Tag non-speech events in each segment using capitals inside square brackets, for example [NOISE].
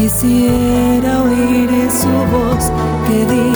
quisiera oír su voz que dice,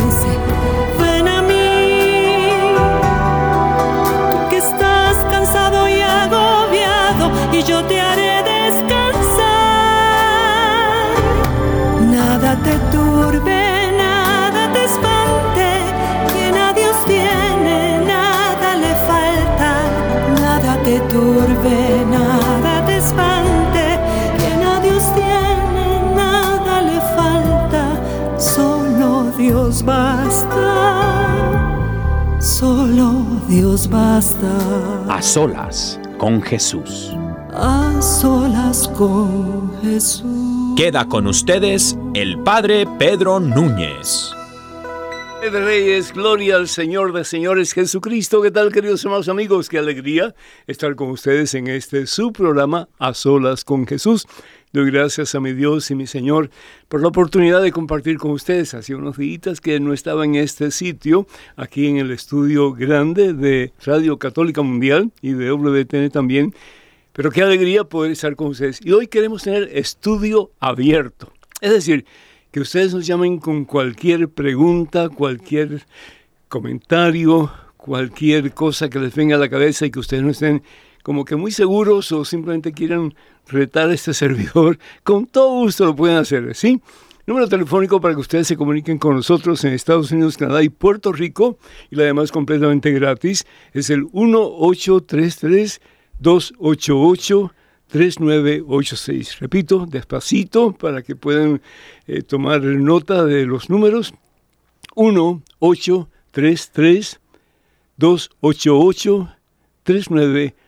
Dios basta. A solas con Jesús. A solas con Jesús. Queda con ustedes el Padre Pedro Núñez. de Reyes, gloria al Señor de señores Jesucristo. ¿Qué tal, queridos hermanos amigos? Qué alegría estar con ustedes en este su programa A Solas con Jesús. Doy gracias a mi Dios y mi Señor por la oportunidad de compartir con ustedes. Hace unos días que no estaba en este sitio, aquí en el estudio grande de Radio Católica Mundial y de WTN también. Pero qué alegría poder estar con ustedes. Y hoy queremos tener estudio abierto. Es decir, que ustedes nos llamen con cualquier pregunta, cualquier comentario, cualquier cosa que les venga a la cabeza y que ustedes no estén como que muy seguros o simplemente quieran retar a este servidor, con todo gusto lo pueden hacer, ¿sí? Número telefónico para que ustedes se comuniquen con nosotros en Estados Unidos, Canadá y Puerto Rico, y la demás completamente gratis, es el 1833 288 3986. Repito, despacito para que puedan eh, tomar nota de los números. 1833 288 3986.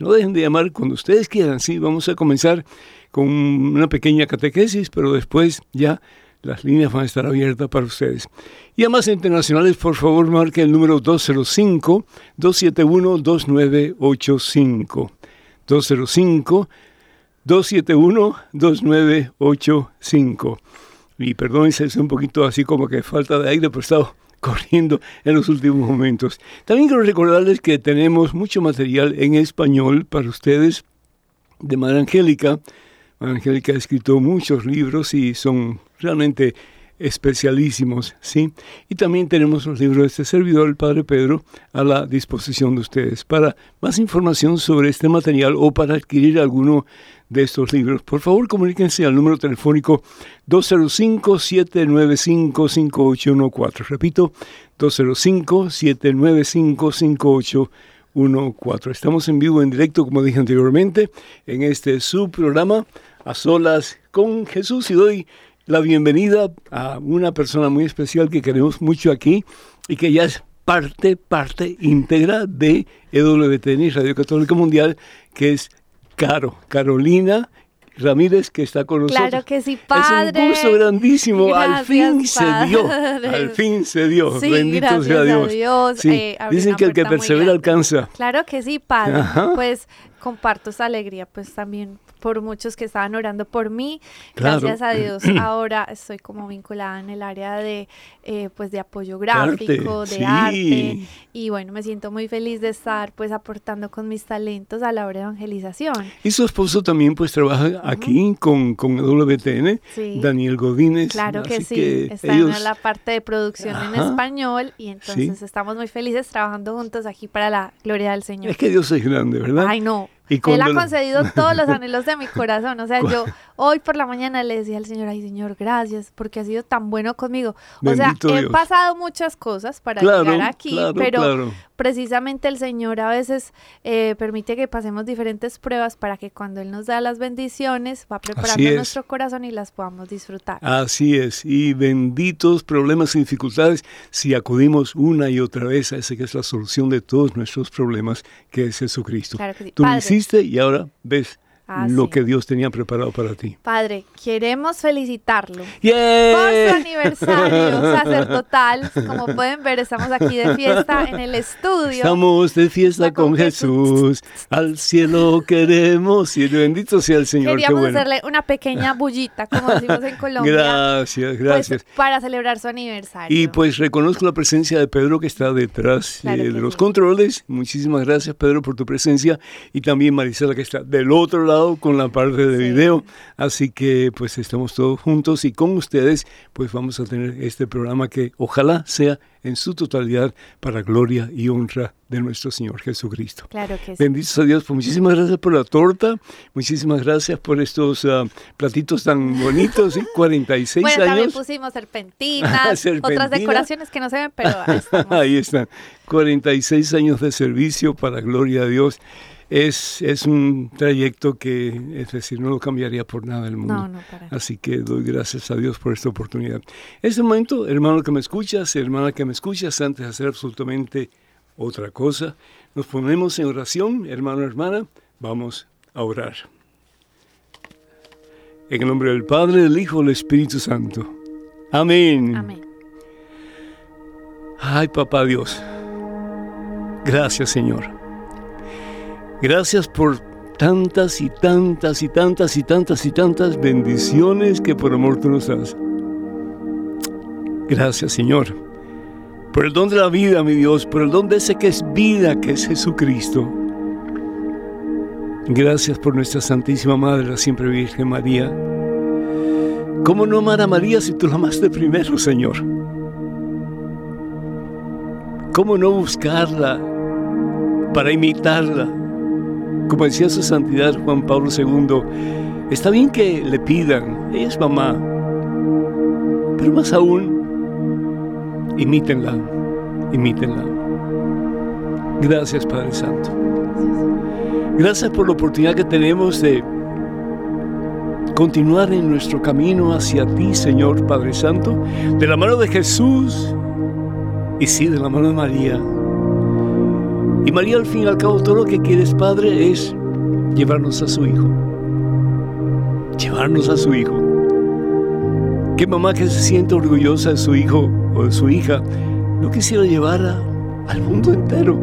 No dejen de llamar cuando ustedes quieran. Sí, vamos a comenzar con una pequeña catequesis, pero después ya las líneas van a estar abiertas para ustedes. Y a más internacionales, por favor, marque el número 205-271-2985. 205-271-2985. Y perdón, es un poquito así como que falta de aire, pero he estado corriendo en los últimos momentos. También quiero recordarles que tenemos mucho material en español para ustedes de Madre Angélica. Madre Angélica ha escrito muchos libros y son realmente especialísimos, ¿sí? Y también tenemos los libros de este servidor, el Padre Pedro, a la disposición de ustedes. Para más información sobre este material o para adquirir alguno de estos libros, por favor comuníquense al número telefónico 205-795-5814. Repito, 205-795-5814. Estamos en vivo, en directo, como dije anteriormente, en este subprograma A Solas con Jesús y doy la bienvenida a una persona muy especial que queremos mucho aquí y que ya es parte, parte íntegra de EWTN, Radio Católica Mundial, que es Caro, Carolina Ramírez, que está con nosotros. Claro que sí, padre. Es un gusto grandísimo. Gracias, al fin se dio. Al fin se dio. Sí, Bendito sea Dios. Dios, Sí, eh, Dicen que el que persevera alcanza. Claro que sí, padre. Ajá. Pues comparto esa alegría, pues también por muchos que estaban orando por mí. Claro. Gracias a Dios, [CLEARS THROAT] ahora estoy como vinculada en el área de, eh, pues, de apoyo Arte, gráfico, de sí. arte. Y bueno, me siento muy feliz de estar, pues, aportando con mis talentos a la obra de evangelización. Y su esposo también pues trabaja aquí con, con WTN, Sí. Daniel Godínez. Claro que sí, está ellos- en la parte de producción en Ajá. español y entonces estamos muy felices trabajando juntos aquí para la gloria del Señor. Es que Dios es grande, ¿verdad? Ay, no. Y Él ha concedido [LAUGHS] todos los anhelos de mi corazón. O sea, yo hoy por la mañana le decía al Señor, ay Señor, gracias, porque ha sido tan bueno conmigo. O sea, he Dios. pasado muchas cosas para Claro, llegar aquí, claro, pero claro. precisamente el Señor a veces eh, permite que pasemos diferentes pruebas para que cuando Él nos da las bendiciones, va preparando es. nuestro corazón y las podamos disfrutar. Así es, y benditos problemas y dificultades si acudimos una y otra vez a ese que es la solución de todos nuestros problemas, que es Jesucristo. Claro que sí. Tú lo Padre. Hiciste y ahora ves Ah, lo sí. que Dios tenía preparado para ti. Padre, queremos felicitarlo. ¡Yeah! Por su aniversario [LAUGHS] sacerdotal, como pueden ver, estamos aquí de fiesta en el estudio. Estamos de fiesta con, con Jesús. al cielo queremos ir, bendito sea el Señor, Queríamos bueno. hacerle una pequeña bullita, como decimos en Colombia. Gracias, pues, gracias. para celebrar su aniversario. Y pues reconozco la presencia de Pedro que está detrás Claro eh, que de los sí. controles. Muchísimas gracias Pedro por tu presencia y también Marisela que está del otro lado con la parte de Sí. video. Así que pues estamos todos juntos y con ustedes pues vamos a tener este programa que ojalá sea en su totalidad para gloria y honra de nuestro Señor Jesucristo. Claro que sí. Benditos a Dios, pues muchísimas gracias por la torta, muchísimas gracias por estos ah, platitos tan bonitos, ¿sí? [LAUGHS] 46 Bueno, también años. pusimos [LAUGHS] serpentinas, Serpentina. otras decoraciones que no se ven, pero ahí. [LAUGHS] Ahí están, 46 años de servicio para gloria a Dios. Es, es un trayecto que, es decir, no lo cambiaría por nada del mundo. No, no, para. Así que doy gracias a Dios por esta oportunidad. En este momento, hermano que me escuchas, hermana que me escuchas, antes de hacer absolutamente otra cosa, nos ponemos en oración, hermano, hermana, vamos a orar. En el nombre del Padre, del Hijo, del Espíritu Santo. Amén. Amén. Ay, papá Dios. Gracias, Señor. Gracias por tantas y tantas y tantas y tantas y tantas bendiciones que por amor tú nos das. Gracias, Señor. Por el don de la vida, mi Dios, por el don de ese que es vida, que es Jesucristo. Gracias por nuestra Santísima Madre, la siempre Virgen María. ¿Cómo no amar a María si tú la amaste primero, Señor? ¿Cómo no buscarla para imitarla? Como decía su santidad Juan Pablo II, está bien que le pidan, ella es mamá, pero más aún, imítenla, imítenla. Gracias Padre Santo. Gracias por la oportunidad que tenemos de continuar en nuestro camino hacia ti, Señor Padre Santo, de la mano de Jesús y sí, de la mano de María. Y María, al fin y al cabo, todo lo que quieres, Padre, es llevarnos a su Hijo. Llevarnos a su Hijo. ¿Qué mamá que se siente orgullosa de su hijo o de su hija no quisiera llevar al mundo entero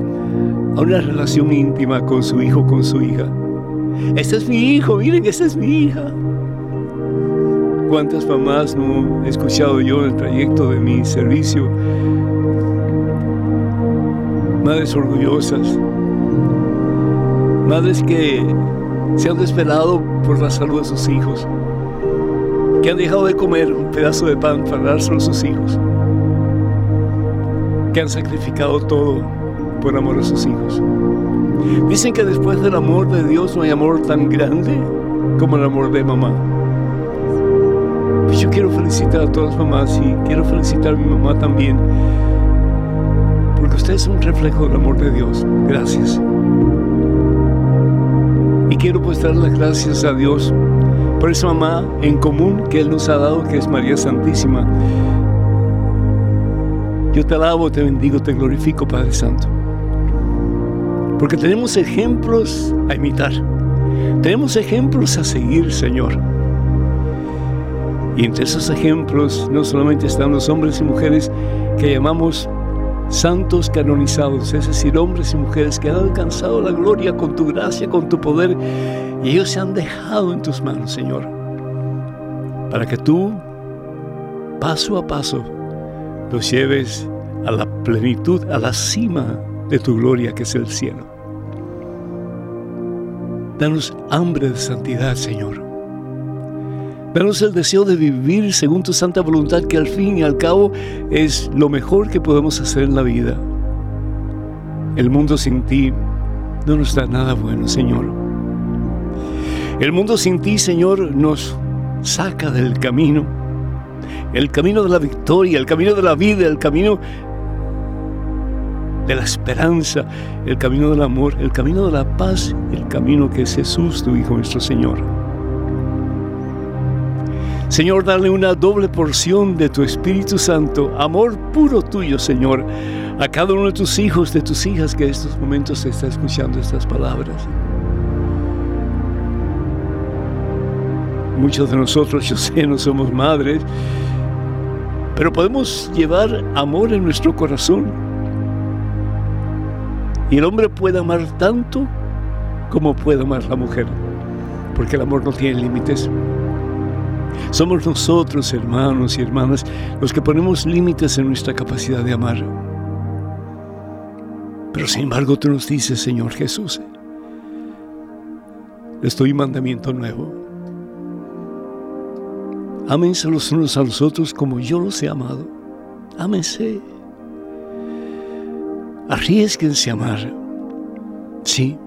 a una relación íntima con su hijo, con su hija? Este es mi hijo, miren, esta es mi hija. ¿Cuántas mamás no he escuchado yo en el trayecto de mi servicio? Madres orgullosas, madres que se han desvelado por la salud de sus hijos, que han dejado de comer un pedazo de pan para dárselo a sus hijos, que han sacrificado todo por amor a sus hijos. Dicen que después del amor de Dios no hay amor tan grande como el amor de mamá. Pues yo quiero felicitar a todas las mamás y quiero felicitar a mi mamá también, porque usted es un reflejo del amor de Dios. Gracias. Y quiero pues dar las gracias a Dios por esa mamá en común que Él nos ha dado, que es María Santísima. Yo te alabo, te bendigo, te glorifico, Padre Santo. Porque tenemos ejemplos a imitar. Tenemos ejemplos a seguir, Señor. Y entre esos ejemplos no solamente están los hombres y mujeres que llamamos santos canonizados, es decir, hombres y mujeres que han alcanzado la gloria con tu gracia, con tu poder, y ellos se han dejado en tus manos, Señor, para que tú, paso a paso, los lleves a la plenitud, a la cima de tu gloria que es el cielo. Danos hambre de santidad, Señor. Danos el deseo de vivir según tu santa voluntad, que al fin y al cabo es lo mejor que podemos hacer en la vida. El mundo sin ti no nos da nada bueno, Señor. El mundo sin ti, Señor, nos saca del camino. El camino de la victoria, el camino de la vida, el camino de la esperanza, el camino del amor, el camino de la paz, el camino que es Jesús, tu Hijo nuestro Señor. Señor, dale una doble porción de tu Espíritu Santo, amor puro tuyo, Señor, a cada uno de tus hijos, de tus hijas que en estos momentos está escuchando estas palabras. Muchos de nosotros, yo sé, no somos madres, pero podemos llevar amor en nuestro corazón. Y el hombre puede amar tanto como puede amar la mujer, porque el amor no tiene límites. Somos nosotros, hermanos y hermanas, los que ponemos límites en nuestra capacidad de amar. Pero sin embargo tú nos dices, Señor Jesús, les doy mandamiento nuevo. Ámense los unos a los otros como yo los he amado. Ámense. Arriesguense a amar. Sí.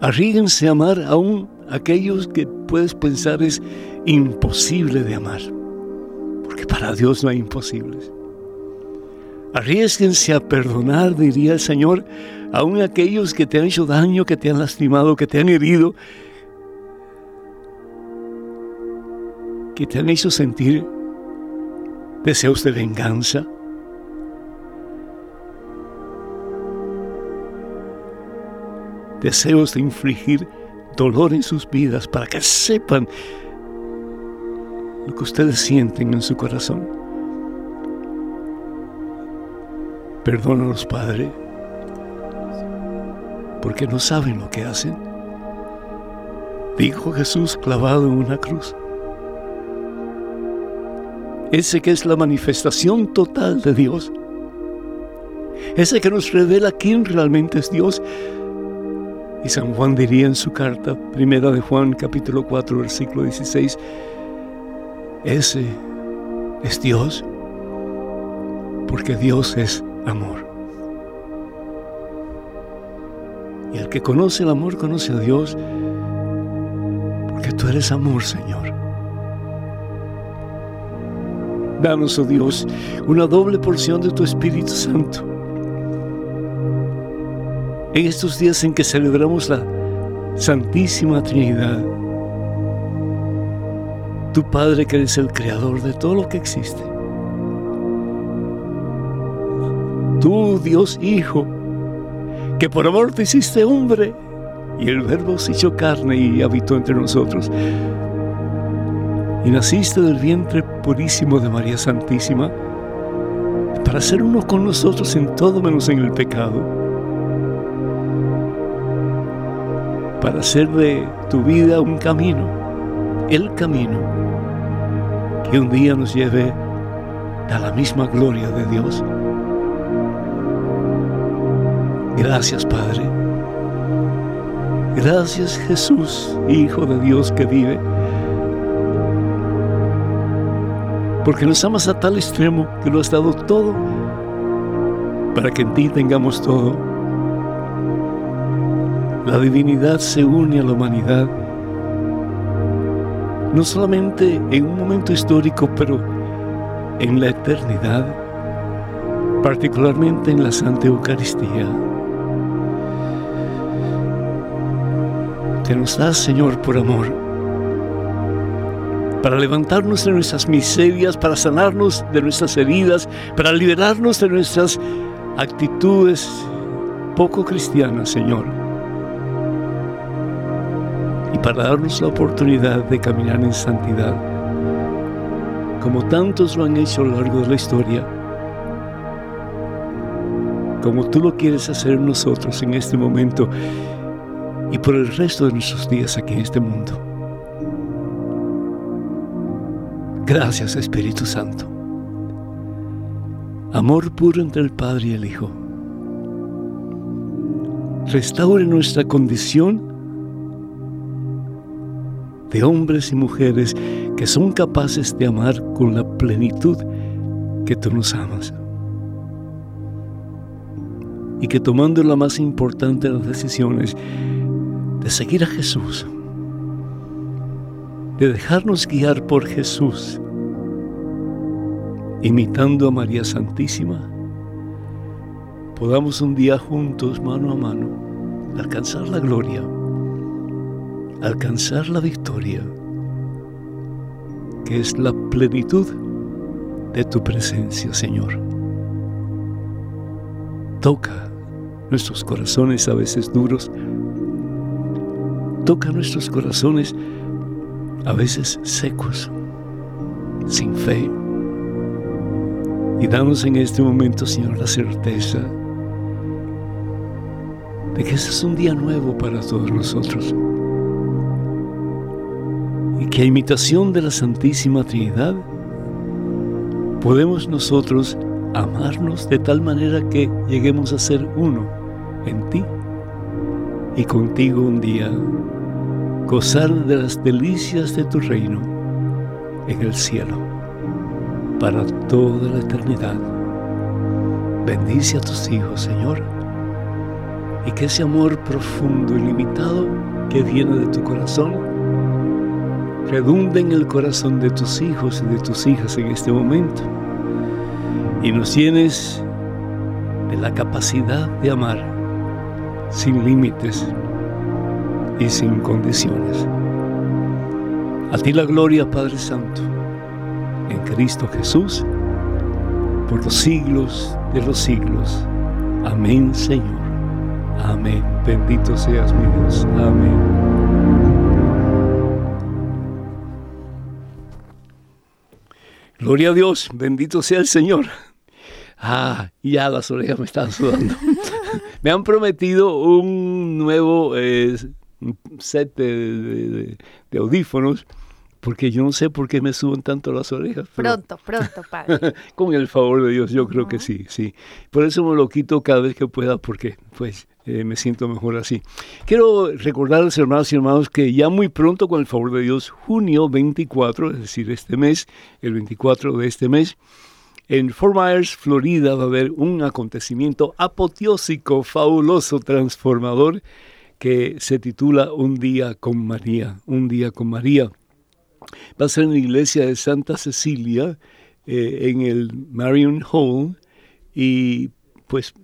Arriesguense a amar aún aquellos que puedes pensar es imposible de amar. Porque para Dios no hay imposibles. Arriesguense a perdonar, diría el Señor, aún aquellos que te han hecho daño, que te han lastimado, que te han herido, que te han hecho sentir deseos de venganza. Deseos de infligir dolor en sus vidas para que sepan lo que ustedes sienten en su corazón. Perdónalos, Padre, porque no saben lo que hacen. Dijo Jesús clavado en una cruz. Ese que es la manifestación total de Dios. Ese que nos revela quién realmente es Dios y San Juan diría en su carta, primera de Juan, capítulo 4, versículo 16, ese es Dios, porque Dios es amor. Y el que conoce el amor conoce a Dios, porque tú eres amor, Señor. Danos, oh Dios, una doble porción de tu Espíritu Santo en estos días en que celebramos la Santísima Trinidad. Tu Padre que eres el creador de todo lo que existe. Tú, Dios Hijo, que por amor te hiciste hombre y el Verbo se hizo carne y habitó entre nosotros. Y naciste del vientre purísimo de María Santísima para ser uno con nosotros en todo menos en el pecado para hacer de tu vida un camino, el camino que un día nos lleve a la misma gloria de Dios. Gracias Padre. Gracias Jesús, Hijo de Dios que vive. Porque nos amas a tal extremo que lo has dado todo para que en ti tengamos todo la divinidad se une a la humanidad, no solamente en un momento histórico, pero en la eternidad, particularmente en la Santa Eucaristía. Te nos das, Señor, por amor, para levantarnos de nuestras miserias, para sanarnos de nuestras heridas, para liberarnos de nuestras actitudes poco cristianas, Señor para darnos la oportunidad de caminar en santidad, como tantos lo han hecho a lo largo de la historia, como tú lo quieres hacer nosotros en este momento y por el resto de nuestros días aquí en este mundo. Gracias Espíritu Santo. Amor puro entre el Padre y el Hijo. Restaure nuestra condición de hombres y mujeres que son capaces de amar con la plenitud que tú nos amas. Y que tomando la más importante de las decisiones de seguir a Jesús, de dejarnos guiar por Jesús, imitando a María Santísima, podamos un día juntos, mano a mano, alcanzar la gloria alcanzar la victoria, que es la plenitud de tu presencia, Señor. Toca nuestros corazones a veces duros, toca nuestros corazones a veces secos, sin fe. Y danos en este momento, Señor, la certeza de que ese es un día nuevo para todos nosotros. Que a imitación de la Santísima Trinidad, podemos nosotros amarnos de tal manera que lleguemos a ser uno en ti y contigo un día gozar de las delicias de tu reino en el cielo para toda la eternidad. Bendice a tus hijos, Señor, y que ese amor profundo y limitado que viene de tu corazón redunde en el corazón de tus hijos y de tus hijas en este momento y nos llenes de la capacidad de amar sin límites y sin condiciones. A ti la gloria, Padre Santo, en Cristo Jesús, por los siglos de los siglos. Amén, Señor. Amén. Bendito seas mi Dios. Amén. Gloria a Dios, bendito sea el Señor. Ah, ya las orejas me están sudando. [LAUGHS] me han prometido un nuevo eh, set de, audífonos porque yo no sé por qué me suben tanto las orejas. Pronto, pronto, padre. [LAUGHS] con el favor de Dios, yo creo que sí, sí. Por eso me lo quito cada vez que pueda, porque pues eh, me siento mejor así. Quiero recordarles, hermanos y hermanos, que ya muy pronto, con el favor de Dios, junio 24, es decir, este mes, el 24 de este mes, en Fort Myers, Florida, va a haber un acontecimiento apoteósico, fabuloso, transformador, que se titula Un día con María, un día con María. Va a ser en la iglesia de Santa Cecilia, eh, en el Marion Hall, y pues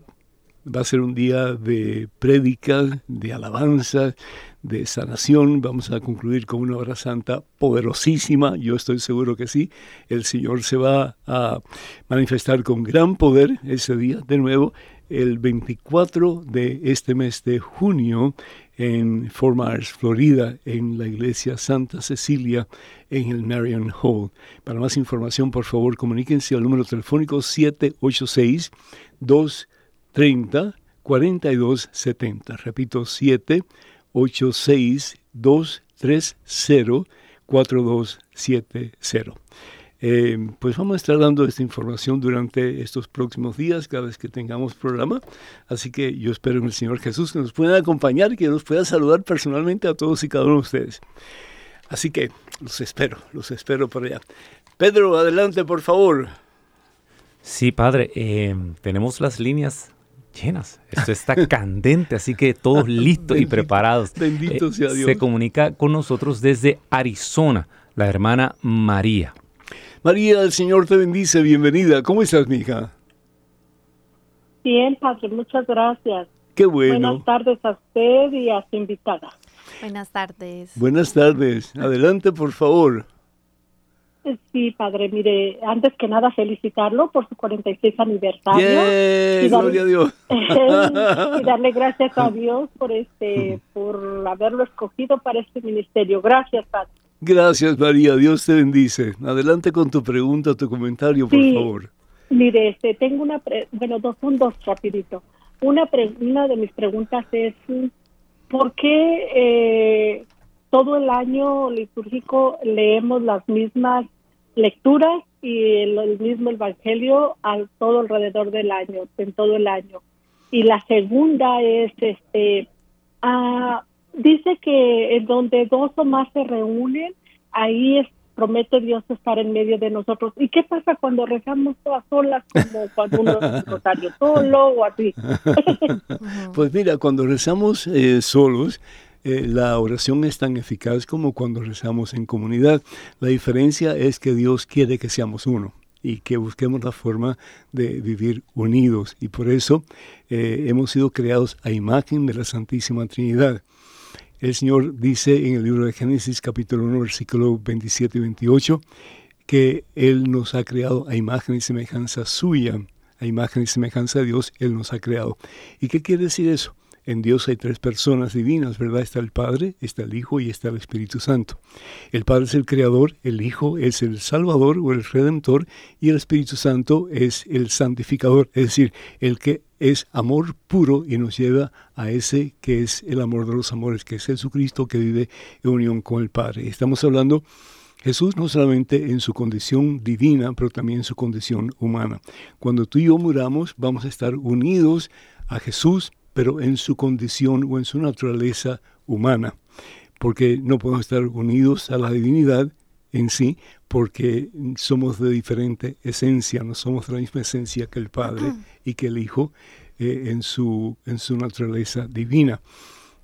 va a ser un día de prédica, de alabanza, de sanación. Vamos a concluir con una hora santa poderosísima, yo estoy seguro que sí. El Señor se va a manifestar con gran poder ese día de nuevo, el 24 de este mes de junio en Fort Myers, Florida, en la iglesia Santa Cecilia, en el Marion Hall. Para más información, por favor, comuníquense al número telefónico 786 230 4270. Repito, 7 86-230-4270. Eh, pues vamos a estar dando esta información durante estos próximos días, cada vez que tengamos programa. Así que yo espero en el Señor Jesús que nos pueda acompañar y que nos pueda saludar personalmente a todos y cada uno de ustedes. Así que los espero, los espero por allá. Pedro, adelante, por favor. Sí, padre, eh, tenemos las líneas llenas. Esto está candente, así que todos [LAUGHS] listos y preparados. Bendito eh, sea Dios. Se comunica con nosotros desde Arizona, la hermana María. María, el Señor te bendice, bienvenida. ¿Cómo estás, mija? Bien, Padre, muchas gracias. Qué bueno. Buenas tardes a usted y a su invitada. Buenas tardes. Buenas tardes. Adelante, por favor. Sí, padre, mire, antes que nada felicitarlo por su 46 aniversario. y gloria a Dios. [LAUGHS] y darle gracias a Dios por este por haberlo escogido para este ministerio. Gracias, padre. Gracias, María. Dios te bendice. Adelante con tu pregunta, tu comentario, por favor. Mire, este, tengo una, bueno, dos, un dos rapidito. Una, una de mis preguntas es, ¿por qué eh, todo el año litúrgico leemos las mismas lecturas y el, mismo evangelio al todo alrededor del año, en todo el año. Y la segunda es, este, ah, dice que en donde dos o más se reúnen, ahí es, promete Dios estar en medio de nosotros. ¿Y qué pasa cuando rezamos todas solas, como cuando uno es rosario solo o así? [LAUGHS] pues mira, cuando rezamos eh, solos, eh, la oración es tan eficaz como cuando rezamos en comunidad. La diferencia es que Dios quiere que seamos uno y que busquemos la forma de vivir unidos. Y por eso eh, hemos sido creados a imagen de la Santísima Trinidad. El Señor dice en el libro de Génesis capítulo 1 versículo 27 y 28 que Él nos ha creado a imagen y semejanza suya, a imagen y semejanza de Dios, Él nos ha creado. ¿Y qué quiere decir eso? En Dios hay tres personas divinas, ¿verdad? Está el Padre, está el Hijo y está el Espíritu Santo. El Padre es el Creador, el Hijo es el Salvador o el Redentor y el Espíritu Santo es el Santificador, es decir, el que es amor puro y nos lleva a ese que es el amor de los amores, que es Jesucristo que vive en unión con el Padre. Estamos hablando Jesús no solamente en su condición divina, pero también en su condición humana. Cuando tú y yo muramos, vamos a estar unidos a Jesús, pero en su condición o en su naturaleza humana, porque no podemos estar unidos a la divinidad en sí, porque somos de diferente esencia, no somos de la misma esencia que el Padre y que el Hijo eh, en, su, en su naturaleza divina.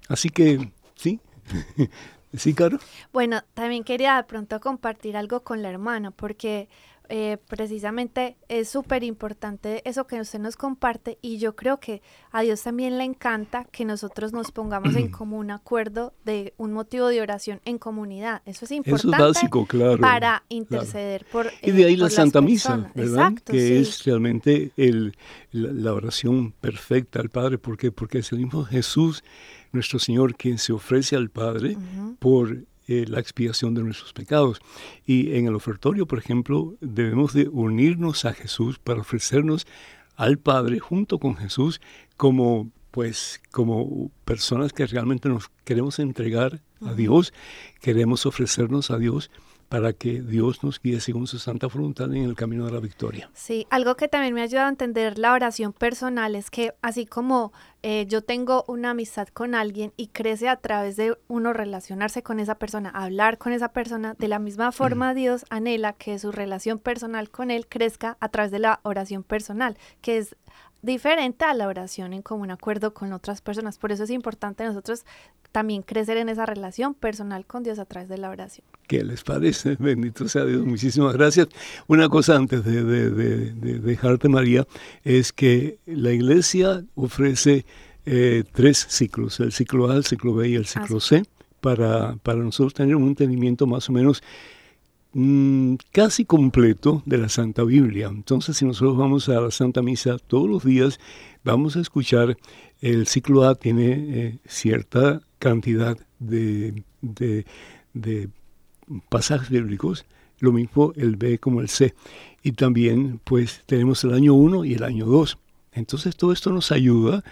Así que, sí, [LAUGHS] sí, Caro. Bueno, también quería de pronto compartir algo con la hermana, porque eh, precisamente es súper importante eso que usted nos comparte y yo creo que a Dios también le encanta que nosotros nos pongamos en [CLEARS THROAT] común acuerdo de un motivo de oración en comunidad. Eso es importante básico, claro, para interceder por Y de ahí la Santa Misa, ¿verdad? que es realmente el, la, oración perfecta al Padre. ¿Por qué? Porque es el mismo Jesús, nuestro Señor, quien se ofrece al Padre por eh, la expiación de nuestros pecados. Y en el ofertorio, por ejemplo, debemos de unirnos a Jesús para ofrecernos al Padre junto con Jesús como pues como personas que realmente nos queremos entregar a Dios, queremos ofrecernos a Dios para que Dios nos guíe según su santa voluntad en el camino de la victoria. Sí, algo que también me ha ayudado a entender la oración personal es que así como eh, yo tengo una amistad con alguien y crece a través de uno relacionarse con esa persona, hablar con esa persona, de la misma forma Dios anhela que su relación personal con Él crezca a través de la oración personal, que es diferente a la oración en común acuerdo con otras personas. Por eso es importante nosotros también crecer en esa relación personal con Dios a través de la oración. ¿Qué les parece? [LAUGHS] Bendito sea Dios, muchísimas gracias. Una cosa antes de, dejarte, María, es que la iglesia ofrece eh, tres ciclos, el ciclo A, el ciclo B y el ciclo C, para, para nosotros tener un entendimiento más o menos mm, casi completo de la Santa Biblia. Entonces, si nosotros vamos a la Santa Misa todos los días, vamos a escuchar el ciclo A tiene eh, cierta cantidad de, de, pasajes bíblicos, lo mismo el B como el C. Y también pues tenemos el año 1 y el año 2. Entonces todo esto nos ayuda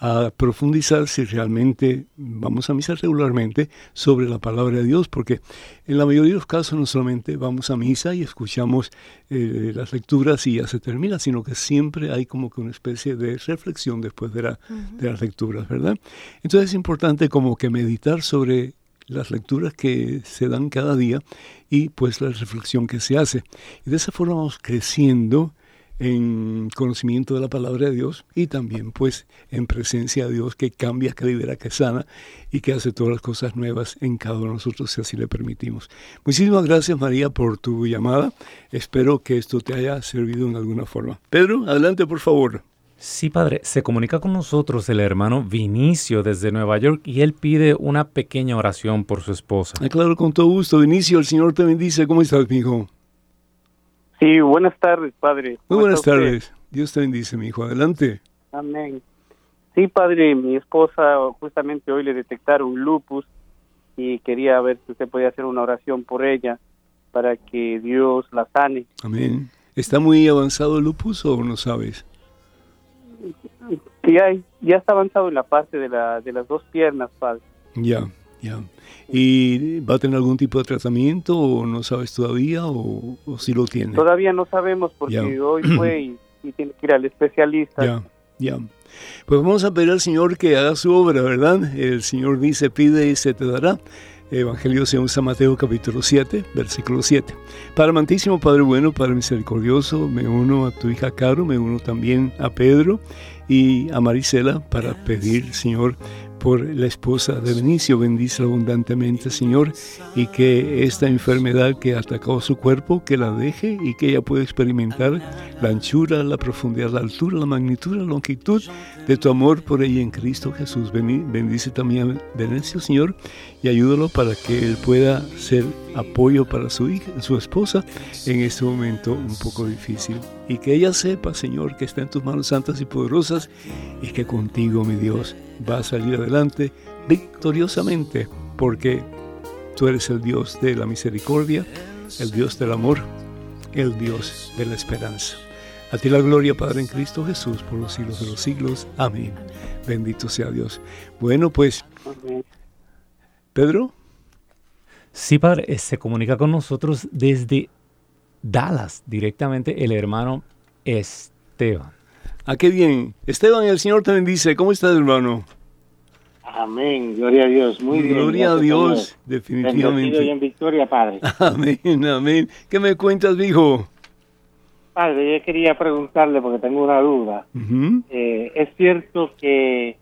a profundizar si realmente vamos a misa regularmente sobre la palabra de Dios, porque en la mayoría de los casos no solamente vamos a misa y escuchamos eh, las lecturas y ya se termina, sino que siempre hay como que una especie de reflexión después de, la, de las lecturas, ¿verdad? Entonces es importante como que meditar sobre las lecturas que se dan cada día y pues la reflexión que se hace. Y de esa forma vamos creciendo en conocimiento de la palabra de Dios y también pues en presencia de Dios que cambia, que libera, que sana y que hace todas las cosas nuevas en cada uno de nosotros si así le permitimos. Muchísimas gracias María por tu llamada. Espero que esto te haya servido en alguna forma. Pedro, adelante por favor. Sí, padre, se comunica con nosotros el hermano Vinicio desde Nueva York y él pide una pequeña oración por su esposa. Ah, claro, con todo gusto. Vinicio, el Señor te bendice. ¿Cómo estás, mi hijo? Sí, buenas tardes, padre. Muy buenas tardes. Dios te bendice, mi hijo. Adelante. Amén. Sí, padre, mi esposa justamente hoy le detectaron lupus y quería ver si usted podía hacer una oración por ella para que Dios la sane. Amén. ¿Está muy avanzado el lupus o no sabes? Ya, ya está avanzado en la parte de, la, de las dos piernas, padre. Ya, ya. ¿Y va a tener algún tipo de tratamiento o no sabes todavía o, si lo tiene? Todavía no sabemos porque hoy [CLEARS THROAT] fue y, tiene que ir al especialista. Ya, ya. Pues vamos a pedir al Señor que haga su obra, ¿verdad? El Señor dice, pide y se te dará. Evangelio según San Mateo capítulo 7, versículo 7. Padre amantísimo, Padre bueno, Padre misericordioso, me uno a tu hija Caro, me uno también a Pedro y a Marisela para pedir, Señor, por la esposa de Benicio. Bendice abundantemente, Señor, y que esta enfermedad que atacado su cuerpo, que la deje y que ella pueda experimentar la anchura, la profundidad, la altura, la magnitud, la longitud de tu amor por ella en Cristo Jesús. Bendice también a Benicio, Señor, y ayúdalo para que él pueda ser apoyo para su hija, su esposa en este momento un poco difícil. y que ella sepa, Señor, que está en tus manos santas y poderosas y que contigo, mi Dios, va a salir adelante victoriosamente, porque tú eres el Dios de la misericordia, el Dios del amor, el Dios de la esperanza. A ti la gloria, Padre, en Cristo Jesús, por los siglos de los siglos. Amén. Bendito sea Dios. Bueno, pues, Pedro. Sí, Padre, eh, se comunica con nosotros desde Dallas, directamente el hermano Esteban. Ah, qué bien. Esteban, el Señor te bendice. ¿Cómo estás, hermano? Amén, gloria a Dios, muy bien. Gloria a Dios, definitivamente. y en victoria, Padre. [LAUGHS] Amén, amén. ¿Qué me cuentas, hijo? Padre, yo quería preguntarle, porque tengo una duda. Eh, ¿Es cierto que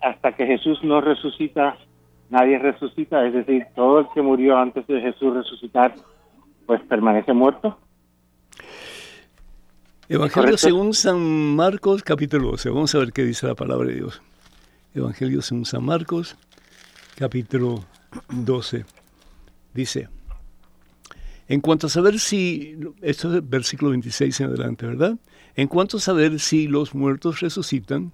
hasta que Jesús no resucita, nadie resucita? Es decir, todo el que murió antes de Jesús resucitar, pues permanece muerto. Evangelio según San Marcos, capítulo 12. Vamos a ver qué dice la palabra de Dios. Evangelio según San Marcos, capítulo 12. Dice, en cuanto a saber si, esto es versículo 26 en adelante, ¿verdad? En cuanto a saber si los muertos resucitan,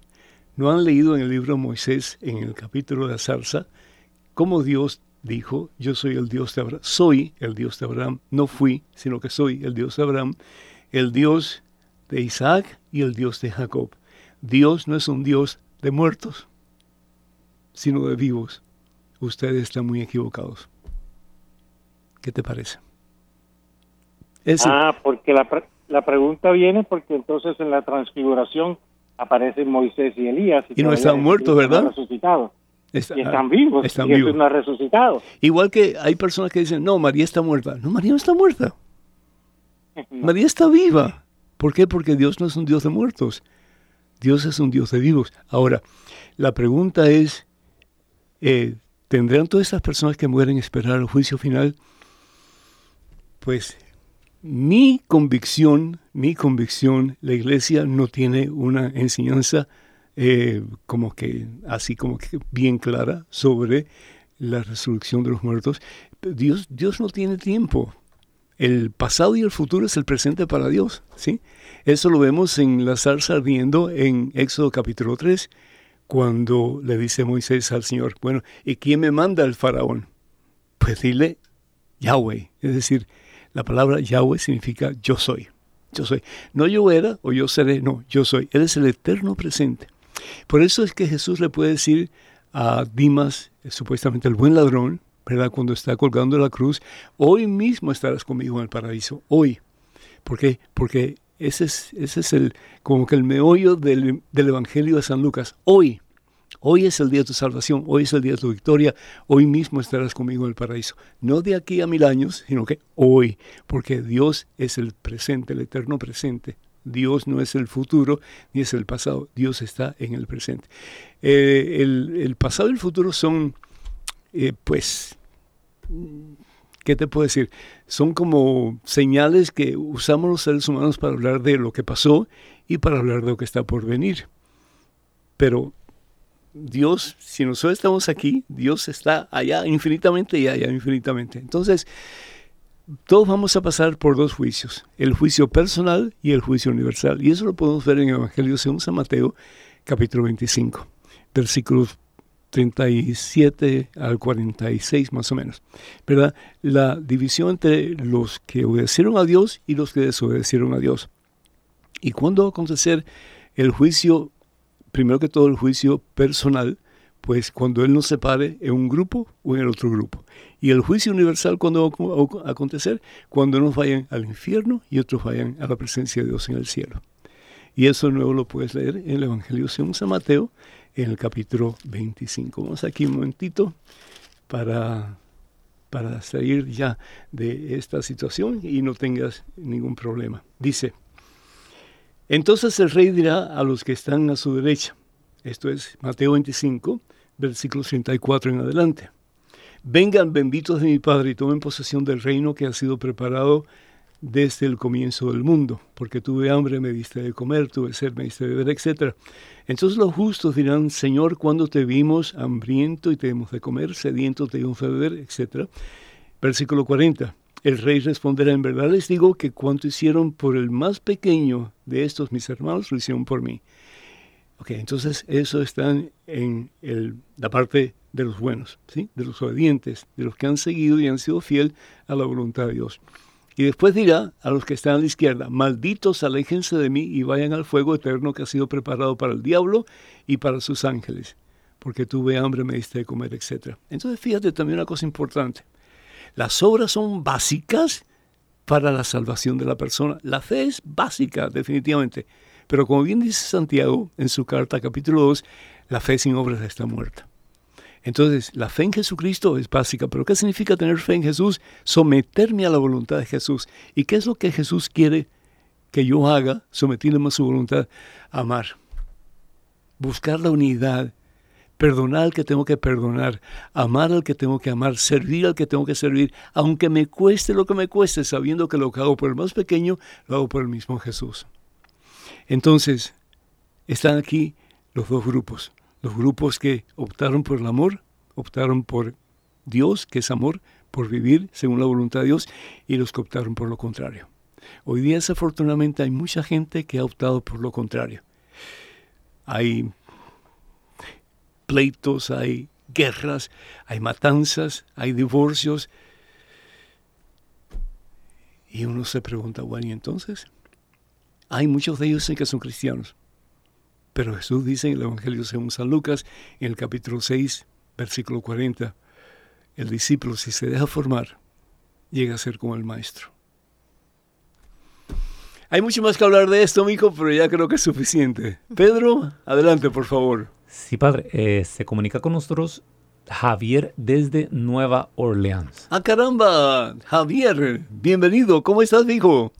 ¿no han leído en el libro de Moisés, en el capítulo de la zarza, cómo Dios dijo, yo soy el Dios de Abraham, soy el Dios de Abraham, no fui, sino que soy el Dios de Abraham, el Dios de Isaac y el Dios de Jacob. Dios no es un Dios de muertos, sino de vivos. Ustedes están muy equivocados. ¿Qué te parece? Ah, porque la, la pregunta viene porque entonces en la transfiguración aparecen Moisés y Elías. Y, no están muertos, ¿verdad? Resucitados. Y están vivos. Están y vivos. no ha resucitado. Igual que hay personas que dicen, no, María está muerta. No, María no está muerta. [LAUGHS] María está viva. ¿Por qué? Porque Dios no es un Dios de muertos. Dios es un Dios de vivos. Ahora, la pregunta es, eh, ¿tendrán todas estas personas que mueren esperar el juicio final? Pues mi convicción, mi convicción, la iglesia no tiene una enseñanza eh, como que así como que bien clara sobre la resurrección de los muertos. Dios, Dios no tiene tiempo. El pasado y el futuro es el presente para Dios, ¿sí? Eso lo vemos en la zarza ardiendo en Éxodo capítulo 3, cuando le dice Moisés al Señor, bueno, ¿y quién me manda el faraón? Pues dile Yahweh, es decir, la palabra Yahweh significa yo soy, yo soy. No yo era o yo seré, no, yo soy. Él es el eterno presente. Por eso es que Jesús le puede decir a Dimas, eh, supuestamente el buen ladrón, ¿verdad? Cuando está colgando la cruz, hoy mismo estarás conmigo en el paraíso, hoy. ¿Por qué? Porque ese es, ese es el, como que el meollo del, del Evangelio de San Lucas. Hoy, hoy es el día de tu salvación, hoy es el día de tu victoria, hoy mismo estarás conmigo en el paraíso. No de aquí a mil años, sino que hoy, porque Dios es el presente, el eterno presente. Dios no es el futuro ni es el pasado, Dios está en el presente. Eh, el, pasado y el futuro son, eh, pues, ¿qué te puedo decir? Son como señales que usamos los seres humanos para hablar de lo que pasó y para hablar de lo que está por venir. Pero Dios, si nosotros estamos aquí, Dios está allá infinitamente y allá infinitamente. Entonces, todos vamos a pasar por dos juicios, el juicio personal y el juicio universal. Y eso lo podemos ver en el Evangelio según San Mateo, capítulo 25, versículos 37 al 46 más o menos, ¿verdad? La división entre los que obedecieron a Dios y los que desobedecieron a Dios. ¿Y cuándo va a acontecer el juicio, primero que todo el juicio personal, pues cuando Él nos separe en un grupo o en el otro grupo. Y el juicio universal, cuando va a acontecer? Cuando unos vayan al infierno y otros vayan a la presencia de Dios en el cielo. Y eso nuevo lo puedes leer en el Evangelio según San Mateo, en el capítulo 25. Vamos aquí un momentito para, para salir ya de esta situación y no tengas ningún problema. Dice, entonces el rey dirá a los que están a su derecha, esto es Mateo 25, versículo 34 en adelante. Vengan benditos de mi Padre y tomen posesión del reino que ha sido preparado desde el comienzo del mundo, porque tuve hambre, me diste de comer, tuve sed, me diste de beber, etc. Entonces los justos dirán, Señor, cuando te vimos hambriento y te dimos de comer, sediento te dimos de beber, etc. Versículo 40. El rey responderá, en verdad les digo que cuanto hicieron por el más pequeño de estos mis hermanos, lo hicieron por mí. Ok, entonces eso está en la parte de los buenos, ¿sí? de los obedientes, de los que han seguido y han sido fiel a la voluntad de Dios. Y después dirá a los que están a la izquierda, malditos aléjense de mí y vayan al fuego eterno que ha sido preparado para el diablo y para sus ángeles, porque tuve hambre, me diste de comer, etc. Entonces fíjate también una cosa importante. Las obras son básicas para la salvación de la persona. La fe es básica, definitivamente. Pero como bien dice Santiago en su carta capítulo 2, la fe sin obras está muerta. Entonces, la fe en Jesucristo es básica, pero ¿qué significa tener fe en Jesús? Someterme a la voluntad de Jesús. ¿Y qué es lo que Jesús quiere que yo haga? Someterme a su voluntad. Amar. Buscar la unidad. Perdonar al que tengo que perdonar. Amar al que tengo que amar. Servir al que tengo que servir. Aunque me cueste lo que me cueste, sabiendo que lo que hago por el más pequeño, lo hago por el mismo Jesús. Entonces, están aquí los dos grupos. Los grupos que optaron por el amor, optaron por Dios, que es amor, por vivir según la voluntad de Dios, y los que optaron por lo contrario. Hoy día, desafortunadamente, hay mucha gente que ha optado por lo contrario. Hay pleitos, hay guerras, hay matanzas, hay divorcios. Y uno se pregunta, bueno, ¿y entonces? Hay muchos de ellos que son cristianos. Pero Jesús dice en el Evangelio según San Lucas, en el capítulo 6, versículo 40, el discípulo si se deja formar, llega a ser como el maestro. Hay mucho más que hablar de esto, mijo, pero ya creo que es suficiente. Pedro, adelante, por favor. Sí, padre, eh, se comunica con nosotros Javier desde Nueva Orleans. Ah, caramba, Javier, bienvenido, ¿cómo estás, hijo?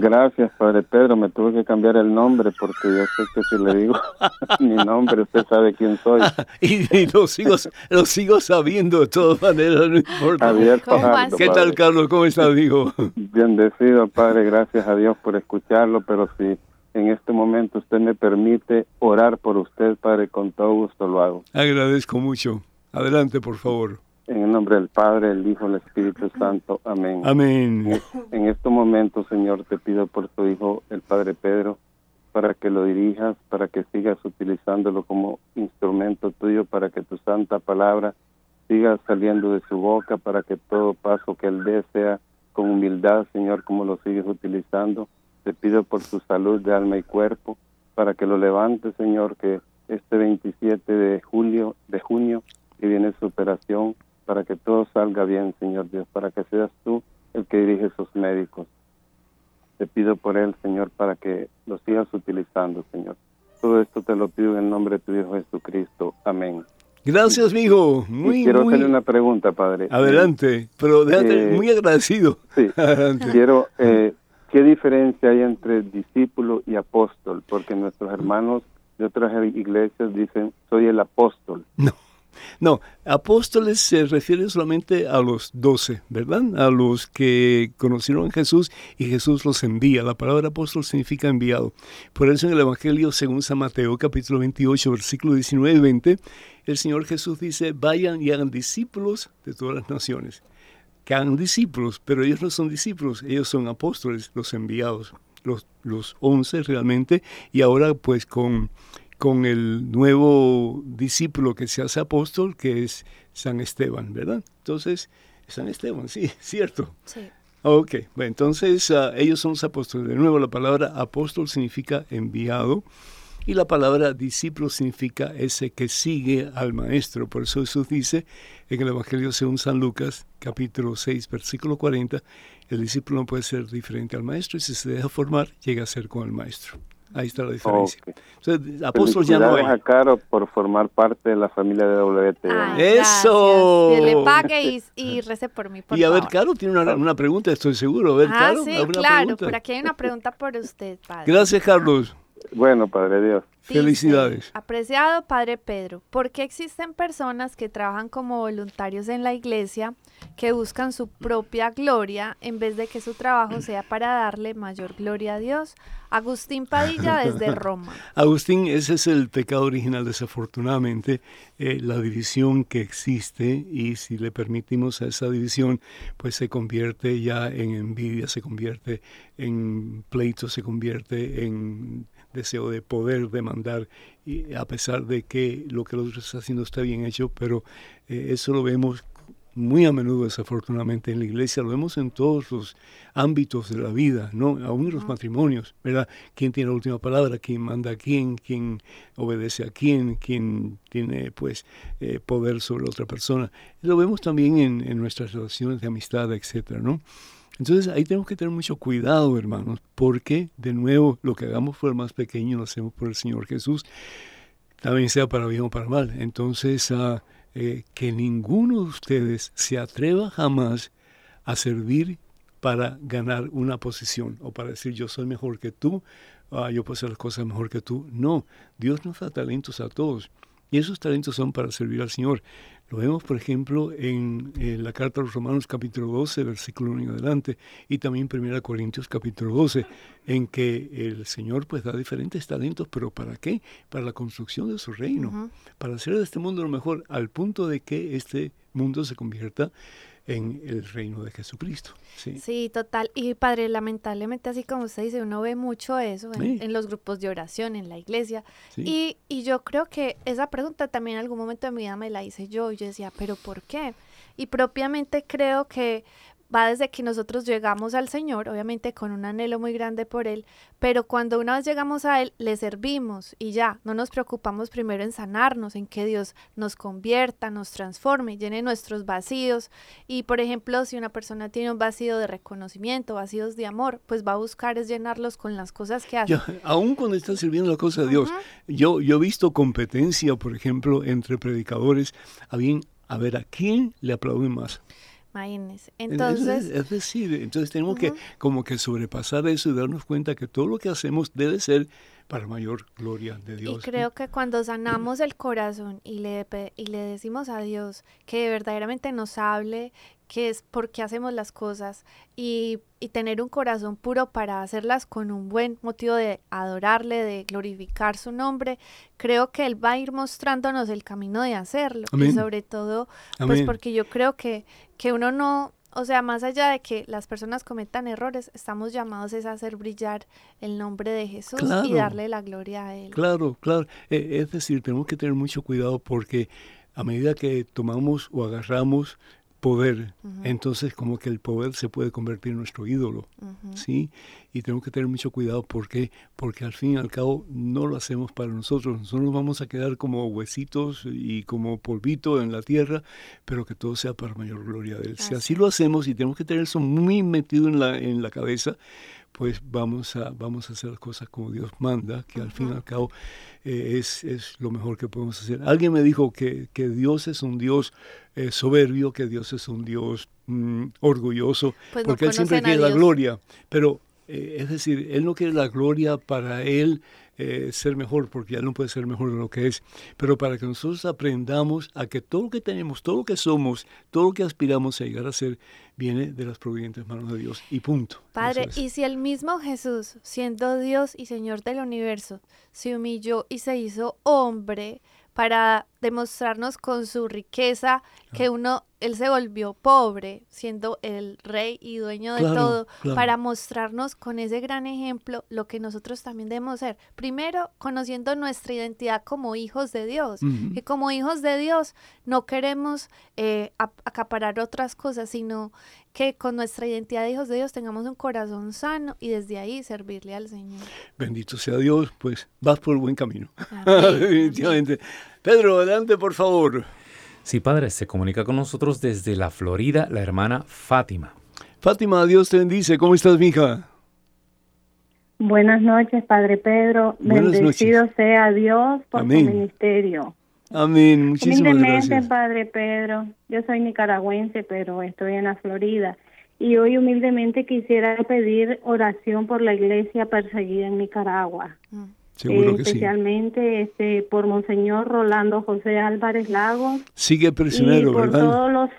Gracias, Padre Pedro. Me tuve que cambiar el nombre porque yo sé que si le digo [LAUGHS] mi nombre, usted sabe quién soy. [LAUGHS] y, lo, sigo, lo sigo sabiendo de todas maneras, no importa. ¿Qué tal, Carlos? ¿Cómo estás, hijo? Bendecido, Padre. Gracias a Dios por escucharlo, pero si en este momento usted me permite orar por usted, Padre, con todo gusto lo hago. Agradezco mucho. Adelante, por favor. En el nombre del Padre, el Hijo, el Espíritu Santo. Amén. Amén. En, estos momentos, Señor, te pido por tu Hijo, el Padre Pedro, para que lo dirijas, para que sigas utilizándolo como instrumento tuyo, para que tu santa palabra siga saliendo de su boca, para que todo paso que él dé sea con humildad, Señor, como lo sigues utilizando. Te pido por su salud de alma y cuerpo, para que lo levante, Señor, que este 27 de julio, de junio, que viene su operación, para que todo salga bien, Señor Dios, para que seas tú el que dirige esos médicos. Te pido por él, Señor, para que lo sigas utilizando, Señor. Todo esto te lo pido en nombre de tu Hijo Jesucristo. Amén. Gracias, mijo. Muy, quiero hacerle una pregunta, Padre. Adelante, pero déjate eh, muy agradecido. Sí, [LAUGHS] quiero, eh, ¿qué diferencia hay entre discípulo y apóstol? Porque nuestros hermanos de otras iglesias dicen, soy el apóstol. No. No, apóstoles se refiere solamente a los doce, ¿verdad? A los que conocieron a Jesús y Jesús los envía. La palabra apóstol significa enviado. Por eso en el Evangelio, según San Mateo, capítulo 28, versículo 19 y 20, el Señor Jesús dice, vayan y hagan discípulos de todas las naciones. Que hagan discípulos, pero ellos no son discípulos, ellos son apóstoles, los enviados, los, los once realmente, y ahora pues con con el nuevo discípulo que se hace apóstol, que es San Esteban, ¿verdad? Entonces, San Esteban, sí, [LAUGHS] cierto. Sí. Ok, bueno, entonces ah, ellos son los apóstoles. De nuevo, la palabra apóstol significa enviado y la palabra discípulo significa ese que sigue al maestro. Por eso Jesús dice en el Evangelio según San Lucas, capítulo 6, versículo 40, el discípulo no puede ser diferente al maestro y si se deja formar, llega a ser con el maestro. Ahí está la diferencia. Entonces, apóstol ya no hay. a Caro por formar parte de la familia de WTN. ¡Eso! Que le pague y, [LAUGHS] rece por mí, por Y a ver, Caro tiene una, pregunta, estoy seguro. A ver, ah, Caro, sí, claro. Por aquí hay una pregunta por usted, padre. Gracias, Carlos. Bueno, Padre Dios. Felicidades. Apreciado Padre Pedro, ¿por qué existen personas que trabajan como voluntarios en la iglesia que buscan su propia gloria en vez de que su trabajo sea para darle mayor gloria a Dios? Agustín Padilla desde [LAUGHS] Roma. Agustín, ese es el pecado original, desafortunadamente, eh, la división que existe y si le permitimos a esa división, pues se convierte ya en envidia, se convierte en pleito, se convierte en deseo de poder demandar, y a pesar de que lo que el otro está haciendo está bien hecho, pero eh, eso lo vemos muy a menudo desafortunadamente en la iglesia, lo vemos en todos los ámbitos de la vida, ¿no? Aún en los matrimonios, ¿verdad? ¿Quién tiene la última palabra? ¿Quién manda a quién? ¿Quién obedece a quién? ¿Quién tiene, pues, eh, poder sobre otra persona? Lo vemos también en, en nuestras relaciones de amistad, etcétera, ¿no? Entonces ahí tenemos que tener mucho cuidado, hermanos, porque de nuevo lo que hagamos por el más pequeño lo hacemos por el Señor Jesús, también sea para bien o para mal. Entonces, uh, eh, que ninguno de ustedes se atreva jamás a servir para ganar una posición o para decir yo soy mejor que tú, uh, yo puedo hacer las cosas mejor que tú. No, Dios nos da talentos a todos y esos talentos son para servir al Señor. Lo vemos, por ejemplo, en, la carta a los Romanos capítulo 12, versículo 1 en adelante, y también 1 Corintios capítulo 12, en que el Señor pues da diferentes talentos, pero ¿para qué? Para la construcción de su reino, para hacer de este mundo lo mejor, al punto de que este mundo se convierta en el reino de Jesucristo. Sí, sí total. Y padre, lamentablemente, así como usted dice, uno ve mucho eso en, los grupos de oración, en la iglesia. Y, y, yo creo que esa pregunta también en algún momento de mi vida me la hice yo. Y yo decía, ¿pero por qué? Y propiamente creo que va desde que nosotros llegamos al Señor, obviamente con un anhelo muy grande por Él, pero cuando una vez llegamos a Él, le servimos y ya, no nos preocupamos primero en sanarnos, en que Dios nos convierta, nos transforme, llene nuestros vacíos. Y por ejemplo, si una persona tiene un vacío de reconocimiento, vacíos de amor, pues va a buscar es llenarlos con las cosas que hace. aún cuando está sirviendo la cosa de Dios, yo, yo he visto competencia, por ejemplo, entre predicadores, a, bien, a ver a quién le aplauden más. Entonces, es, decir, entonces tenemos que como que sobrepasar eso y darnos cuenta que todo lo que hacemos debe ser para mayor gloria de Dios. Y creo que cuando sanamos el corazón y le, y le decimos a Dios que verdaderamente nos hable, que es por qué hacemos las cosas y, y, tener un corazón puro para hacerlas con un buen motivo de adorarle, de glorificar su nombre, creo que Él va a ir mostrándonos el camino de hacerlo. Y sobre todo, pues porque yo creo que, que uno no, o sea, más allá de que las personas cometan errores, estamos llamados es a hacer brillar el nombre de Jesús y darle la gloria a Él. Claro, claro. Eh, es decir, tenemos que tener mucho cuidado porque a medida que tomamos o agarramos poder, entonces como que el poder se puede convertir en nuestro ídolo, ¿sí? Y tenemos que tener mucho cuidado. Porque porque al fin y al cabo no lo hacemos para nosotros, nosotros nos vamos a quedar como huesitos y como polvito en la tierra, pero que todo sea para mayor gloria de él. Si así lo hacemos y tenemos que tener eso muy metido en la en la cabeza, pues vamos a, vamos a hacer las cosas como Dios manda, que al fin y al cabo eh, es, es, lo mejor que podemos hacer. Alguien me dijo que, que Dios es un Dios eh, soberbio, que Dios es un Dios mm, orgulloso, pues porque Él siempre quiere la gloria, pero eh, es decir, Él no quiere la gloria para Él eh, ser mejor, porque ya no puede ser mejor de lo que es, pero para que nosotros aprendamos a que todo lo que tenemos, todo lo que somos, todo lo que aspiramos a llegar a ser, viene de las providentes manos de Dios. Y punto. Padre, y si el mismo Jesús, siendo Dios y Señor del universo, se humilló y se hizo hombre, para demostrarnos con su riqueza que uno, él se volvió pobre, siendo el rey y dueño de todo, para mostrarnos con ese gran ejemplo lo que nosotros también debemos ser. Primero, conociendo nuestra identidad como hijos de Dios, que como hijos de Dios no queremos eh, acaparar otras cosas, sino que con nuestra identidad de hijos de Dios tengamos un corazón sano y desde ahí servirle al Señor. Bendito sea Dios, pues vas por el buen camino. [LAUGHS] Definitivamente. Pedro, adelante por favor. Sí, padre, se comunica con nosotros desde la Florida la hermana Fátima. Fátima, Dios te bendice. ¿Cómo estás, mija? Buenas noches, Padre Pedro. Bendecido sea Dios por su ministerio. Amén. Muchísimas humildemente, Padre Pedro. Yo soy nicaragüense, pero estoy en la Florida. Y hoy humildemente quisiera pedir oración por la iglesia perseguida en Nicaragua. Mm. Seguro especialmente este, por Monseñor Rolando José Álvarez Lagos. Sigue prisionero, y por Todos los,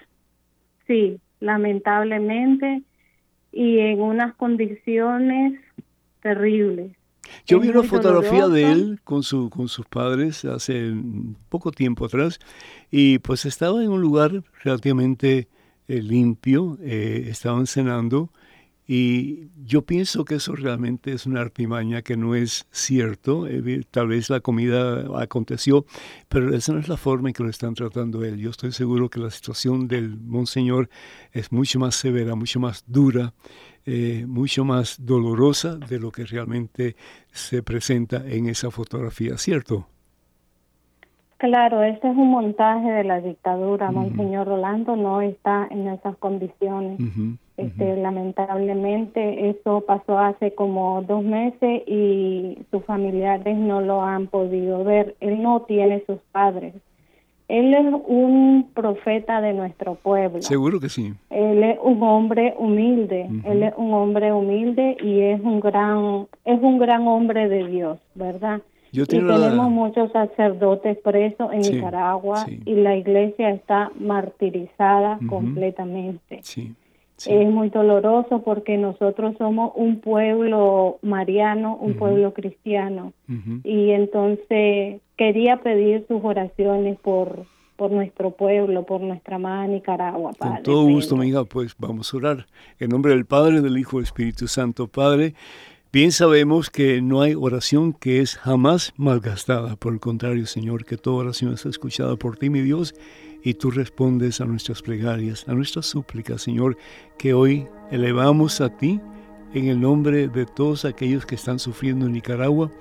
sí, lamentablemente, y en unas condiciones terribles. Yo vi una fotografía de él con, su, con sus padres hace poco tiempo atrás y pues estaba en un lugar relativamente eh, limpio, eh, estaban cenando y yo pienso que eso realmente es una artimaña que no es cierto. Eh, tal vez la comida aconteció, pero esa no es la forma en que lo están tratando él. Yo estoy seguro que la situación del monseñor es mucho más severa, mucho más dura, eh, mucho más dolorosa de lo que realmente se presenta en esa fotografía, ¿cierto? Claro, este es un montaje de la dictadura. Monseñor Rolando no está en esas condiciones. Este, lamentablemente eso pasó hace como dos meses y sus familiares no lo han podido ver. Él no tiene sus padres. Él es un profeta de nuestro pueblo. Seguro que sí. Él es un hombre humilde. Él es un hombre humilde y es un gran es un gran hombre de Dios, ¿verdad? y tenemos muchos sacerdotes presos en Nicaragua y la iglesia está martirizada completamente. Sí. Es muy doloroso porque nosotros somos un pueblo mariano, un pueblo cristiano. Y entonces quería pedir sus oraciones por, por nuestro pueblo, por nuestra amada Nicaragua. Con todo gusto, amiga, pues vamos a orar. En nombre del Padre, del Hijo del Espíritu Santo, Padre. Bien sabemos que no hay oración que es jamás malgastada. Por el contrario, Señor, que toda oración es escuchada por ti, mi Dios, y tú respondes a nuestras plegarias, a nuestras súplicas, Señor, que hoy elevamos a ti en el nombre de todos aquellos que están sufriendo en Nicaragua,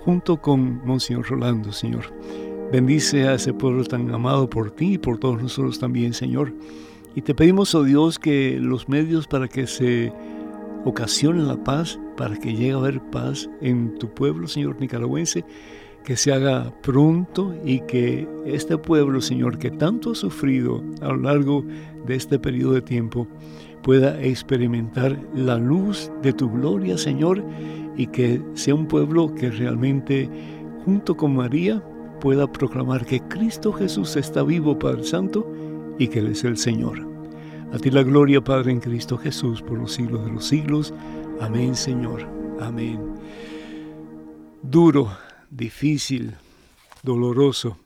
junto con Monseñor Rolando, Señor. Bendice a ese pueblo tan amado por ti y por todos nosotros también, Señor. Y te pedimos, oh Dios, que los medios para que se ocasione la paz, para que llegue a haber paz en tu pueblo, Señor nicaragüense, que se haga pronto y que este pueblo, Señor, que tanto ha sufrido a lo largo de este periodo de tiempo, pueda experimentar la luz de tu gloria, Señor, y que sea un pueblo que realmente, junto con María, pueda proclamar que Cristo Jesús está vivo, Padre Santo, y que Él es el Señor. A ti la gloria, Padre, en Cristo Jesús, por los siglos de los siglos. Amén, Señor. Amén. Duro difícil, doloroso.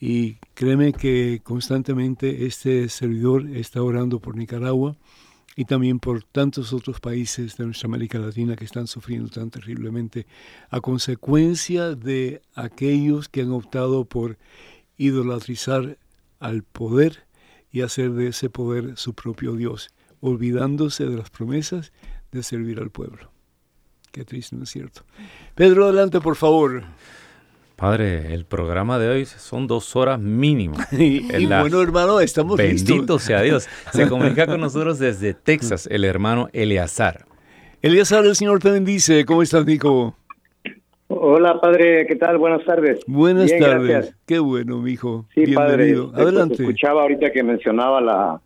Y créeme que constantemente este servidor está orando por Nicaragua y también por tantos otros países de nuestra América Latina que están sufriendo tan terriblemente a consecuencia de aquellos que han optado por idolatrizar al poder y hacer de ese poder su propio Dios, olvidándose de las promesas de servir al pueblo. Qué triste, ¿no es cierto? Pedro, adelante, por favor. Padre, el programa de hoy son dos horas mínimo. [LAUGHS] y, bueno, hermano, estamos Bendito sea Dios. [LAUGHS] Se comunica con nosotros desde Texas el hermano Eleazar. Eleazar, el Señor te bendice. ¿Cómo estás, Nico? Hola, padre, ¿qué tal? Buenas tardes. Buenas tardes. Qué bueno, mijo. Sí, Bienvenido. padre. Adelante. escuchaba ahorita que mencionaba la,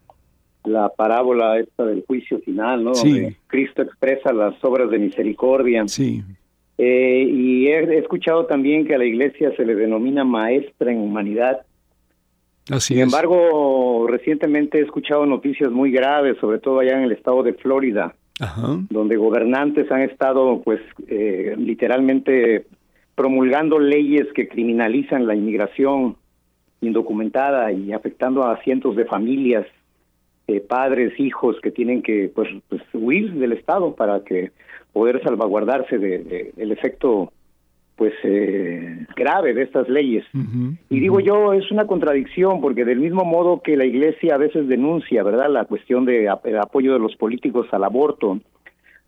la parábola esta del juicio final, ¿no? Donde Cristo expresa las obras de misericordia. Sí. Eh, y he, escuchado también que a la iglesia se le denomina maestra en humanidad. Así Sin embargo, recientemente he escuchado noticias muy graves, sobre todo allá en el estado de Florida, donde gobernantes han estado, pues, eh, literalmente promulgando leyes que criminalizan la inmigración indocumentada y afectando a cientos de familias eh, padres, hijos que tienen que pues, pues, huir del Estado para que poder salvaguardarse de, el efecto pues eh, grave de estas leyes. y digo yo, es una contradicción porque del mismo modo que la Iglesia a veces denuncia, ¿verdad?, la cuestión de apoyo de los políticos al aborto,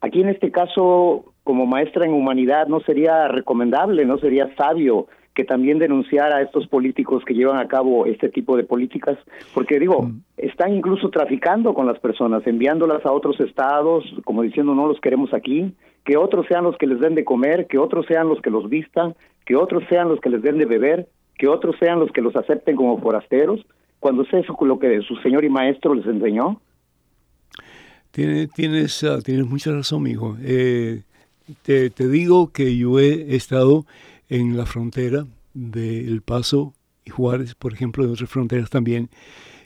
aquí en este caso, como maestra en humanidad, no sería recomendable, no sería sabio que también denunciara a estos políticos que llevan a cabo este tipo de políticas, porque digo, mm. están incluso traficando con las personas, enviándolas a otros estados, como diciendo no los queremos aquí, que otros sean los que les den de comer, que otros sean los que los vistan, que otros sean los que les den de beber, que otros sean los que los acepten como forasteros, cuando es eso lo que su señor y maestro les enseñó. Tienes, tienes, tienes mucha razón, hijo. Eh, te, digo que yo he estado en la frontera del Paso y Juárez, por ejemplo, de otras fronteras también,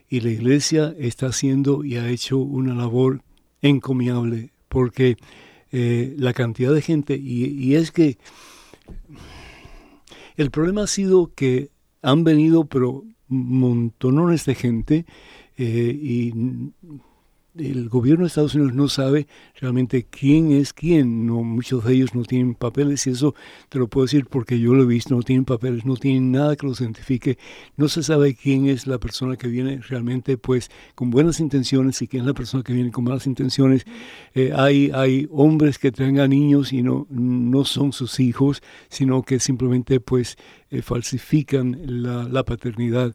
y la iglesia está haciendo y ha hecho una labor encomiable, porque eh, la cantidad de gente, y, es que el problema ha sido que han venido, pero montones de gente, eh, y el gobierno de Estados Unidos no sabe realmente quién es quién. No, muchos de ellos no tienen papeles y eso te lo puedo decir porque yo lo he visto, no tienen papeles, no tienen nada que los identifique. No se sabe quién es la persona que viene realmente pues con buenas intenciones y quién es la persona que viene con malas intenciones. Eh, hay, hay hombres que tengan niños y no, no son sus hijos, sino que simplemente pues eh, falsifican la, la paternidad.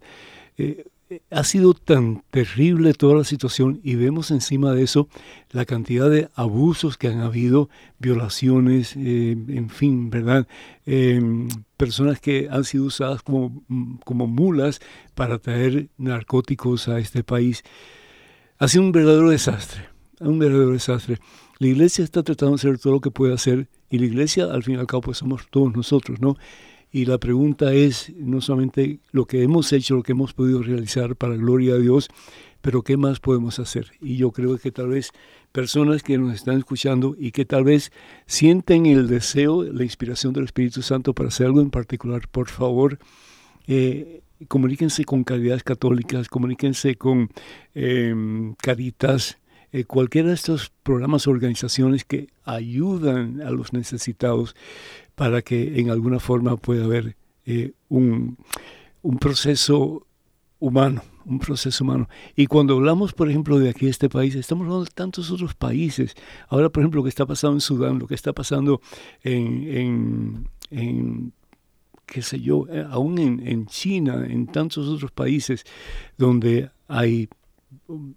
Eh, ha sido tan terrible toda la situación y vemos encima de eso la cantidad de abusos que han habido, violaciones, eh, en fin, ¿verdad? Em, personas que han sido usadas como, como mulas para traer narcóticos a este país. Ha sido un verdadero desastre, un verdadero desastre. La iglesia está tratando de hacer todo lo que puede hacer y la iglesia al fin y al cabo pues somos todos nosotros, ¿no? Y la pregunta es no solamente lo que hemos hecho, lo que hemos podido realizar para gloria a Dios, pero qué más podemos hacer. Y yo creo que tal vez personas que nos están escuchando y que tal vez sienten el deseo, la inspiración del Espíritu Santo para hacer algo en particular, por favor, eh, comuníquense con Caridades Católicas, comuníquense con em, Caritas, eh, cualquiera de estos programas o organizaciones que ayudan a los necesitados para que en alguna forma pueda haber eh, un, proceso humano, un proceso humano. Y cuando hablamos, por ejemplo, de aquí, este país, estamos hablando de tantos otros países. Ahora, por ejemplo, lo que está pasando en Sudán, lo que está pasando en, en, qué sé yo, eh, aún en, China, en tantos otros países donde hay um,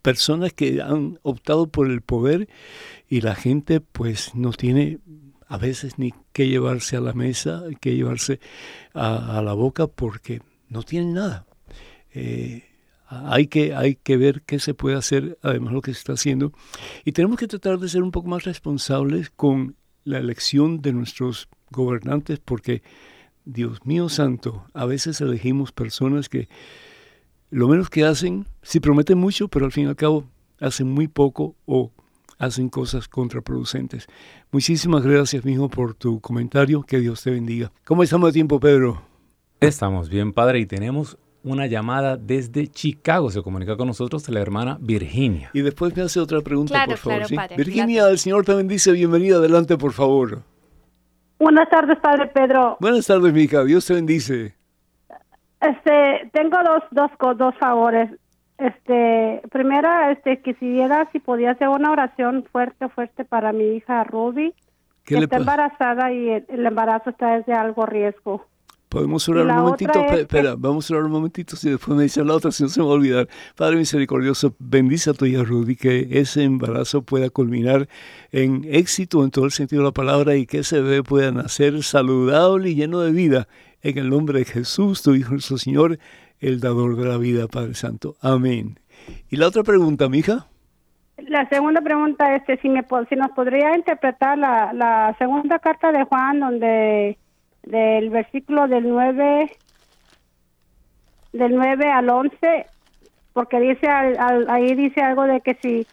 personas que han optado por el poder y la gente pues no tiene a veces ni qué llevarse a la mesa, qué llevarse a, la boca porque no tienen nada. Eh, hay que, hay que ver qué se puede hacer, además lo que se está haciendo. Y tenemos que tratar de ser un poco más responsables con la elección de nuestros gobernantes porque, Dios mío santo, a veces elegimos personas que lo menos que hacen, sí prometen mucho, pero al fin y al cabo hacen muy poco o hacen cosas contraproducentes. Muchísimas gracias, mijo, por tu comentario. Que Dios te bendiga. ¿Cómo estamos de tiempo, Pedro? Estamos bien, padre, y tenemos una llamada desde Chicago. Se comunica con nosotros la hermana Virginia. Y después me hace otra pregunta, por favor. Virginia, el Señor te bendice. Bienvenida. Adelante, por favor. Buenas tardes, Padre Pedro. Buenas tardes, mija. Dios te bendice. Este, tengo dos, dos, dos favores. Este, primera, este, quisiera si podía hacer una oración fuerte, fuerte para mi hija Ruby, que está embarazada y el, embarazo está desde algo riesgo. Podemos orar un momentito, espera, vamos a orar un momentito, si después me dice la otra, si no se me va a olvidar. Padre misericordioso, bendice a tu hija Ruby, que ese embarazo pueda culminar en éxito en todo el sentido de la palabra y que ese bebé pueda nacer saludable y lleno de vida. En el nombre de Jesús, tu Hijo, nuestro Señor, el dador de la vida, Padre Santo. Amén. ¿Y la otra pregunta, mija? La segunda pregunta es si, me, nos podría interpretar la, segunda carta de Juan, donde del versículo del 9, del 9 al 11, porque dice ahí dice algo de que si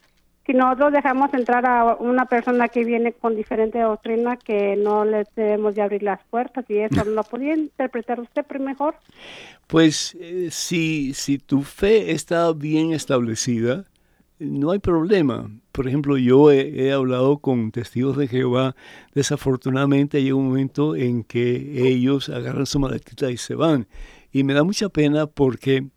si nosotros dejamos entrar a una persona que viene con diferente doctrina, que no le debemos de abrir las puertas y eso, [LAUGHS] ¿lo podría interpretar usted mejor? Pues eh, si, si tu fe está bien establecida, no hay problema. Por ejemplo, yo he, hablado con testigos de Jehová. Desafortunadamente llega un momento en que ellos agarran su maletita y se van. Y me da mucha pena porque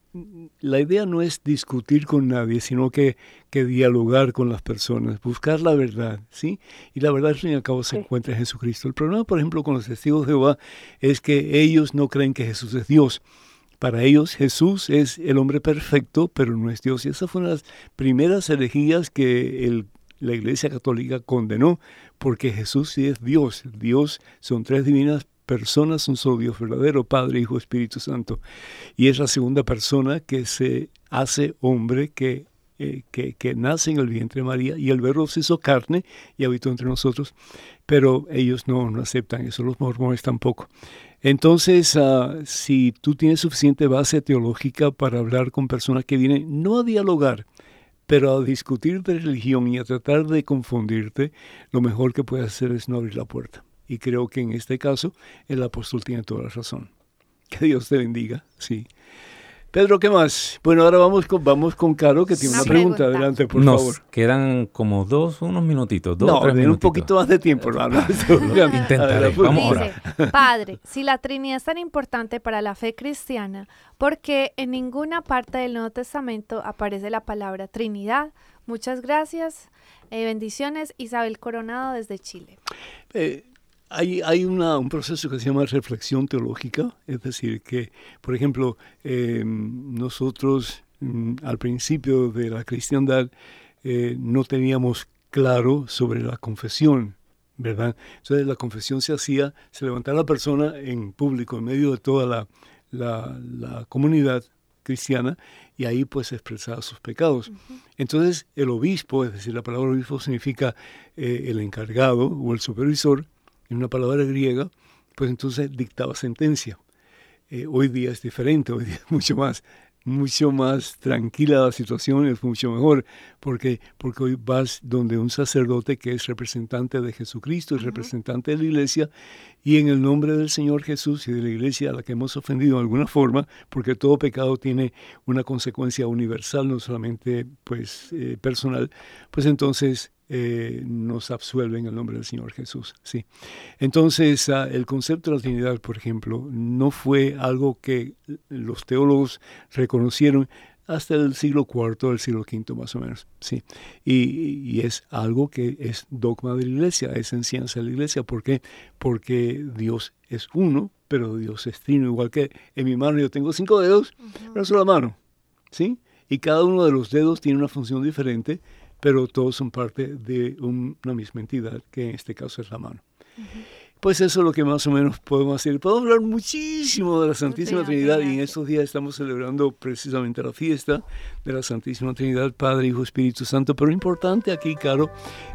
la idea no es discutir con nadie, sino que, que, dialogar con las personas, buscar la verdad, ¿sí? Y la verdad, al fin y al cabo, se encuentra en Jesucristo. El problema, por ejemplo, con los testigos de Jehová es que ellos no creen que Jesús es Dios. Para ellos Jesús es el hombre perfecto, pero no es Dios. Y esa fue una de las primeras herejías que el, la Iglesia Católica condenó, porque Jesús sí es Dios. Dios son tres divinas personas, un solo Dios verdadero, Padre, Hijo, Espíritu Santo. Y es la segunda persona que se hace hombre, que eh, que, que, nace en el vientre de María y el verbo se hizo carne y habitó entre nosotros, pero ellos no, no aceptan eso, los mormones tampoco. Entonces, ah, si tú tienes suficiente base teológica para hablar con personas que vienen no a dialogar, pero a discutir de religión y a tratar de confundirte, lo mejor que puedes hacer es no abrir la puerta. Y creo que en este caso el apóstol tiene toda la razón. Que Dios te bendiga, sí. Pedro, ¿qué más? Bueno, ahora vamos con, vamos con Caro, que tiene una, pregunta. Adelante, por Nos favor. quedan como dos, unos minutitos, dos no, tres un poquito más de tiempo, hermano. [LAUGHS] Intentaré. Vamos Dice, Padre, si la Trinidad es tan importante para la fe cristiana, ¿por qué en ninguna parte del Nuevo Testamento aparece la palabra Trinidad? Muchas gracias. Eh, bendiciones, Isabel Coronado desde Chile. Eh, hay, un proceso que se llama reflexión teológica, es decir, que, por ejemplo, em, nosotros mm, al principio de la cristiandad eh, no teníamos claro sobre la confesión, ¿verdad? Entonces la confesión se hacía, se levantaba la persona en público, en medio de toda la, comunidad cristiana, y ahí pues expresaba sus pecados. Entonces el obispo, es decir, la palabra obispo significa eh, el encargado o el supervisor, en una palabra griega, pues entonces dictaba sentencia. Eh, hoy día es diferente, hoy día es mucho más, mucho más tranquila la situación, es mucho mejor, porque, porque hoy vas donde un sacerdote que es representante de Jesucristo, es representante de la iglesia, y en el nombre del Señor Jesús y de la iglesia a la que hemos ofendido de alguna forma, porque todo pecado tiene una consecuencia universal, no solamente pues eh, personal, pues entonces eh, nos absuelve en el nombre del Señor Jesús. Sí. Entonces, ah, el concepto de la Trinidad, por ejemplo, no fue algo que los teólogos reconocieron hasta el siglo IV, el siglo V más o menos. Sí. Y, es algo que es dogma de la iglesia, es enseñanza de la iglesia. ¿Por qué? Porque Dios es uno, pero Dios es trino. Igual que en mi mano yo tengo cinco dedos, pero una sola mano. ¿Sí? Y cada uno de los dedos tiene una función diferente pero todos son parte de una misma entidad, que en este caso es la mano. Pues eso es lo que más o menos podemos hacer. Podemos hablar muchísimo de la Santísima Trinidad y en estos días estamos celebrando precisamente la fiesta de la Santísima Trinidad, Padre, Hijo, Espíritu Santo. Pero lo importante aquí, Caro,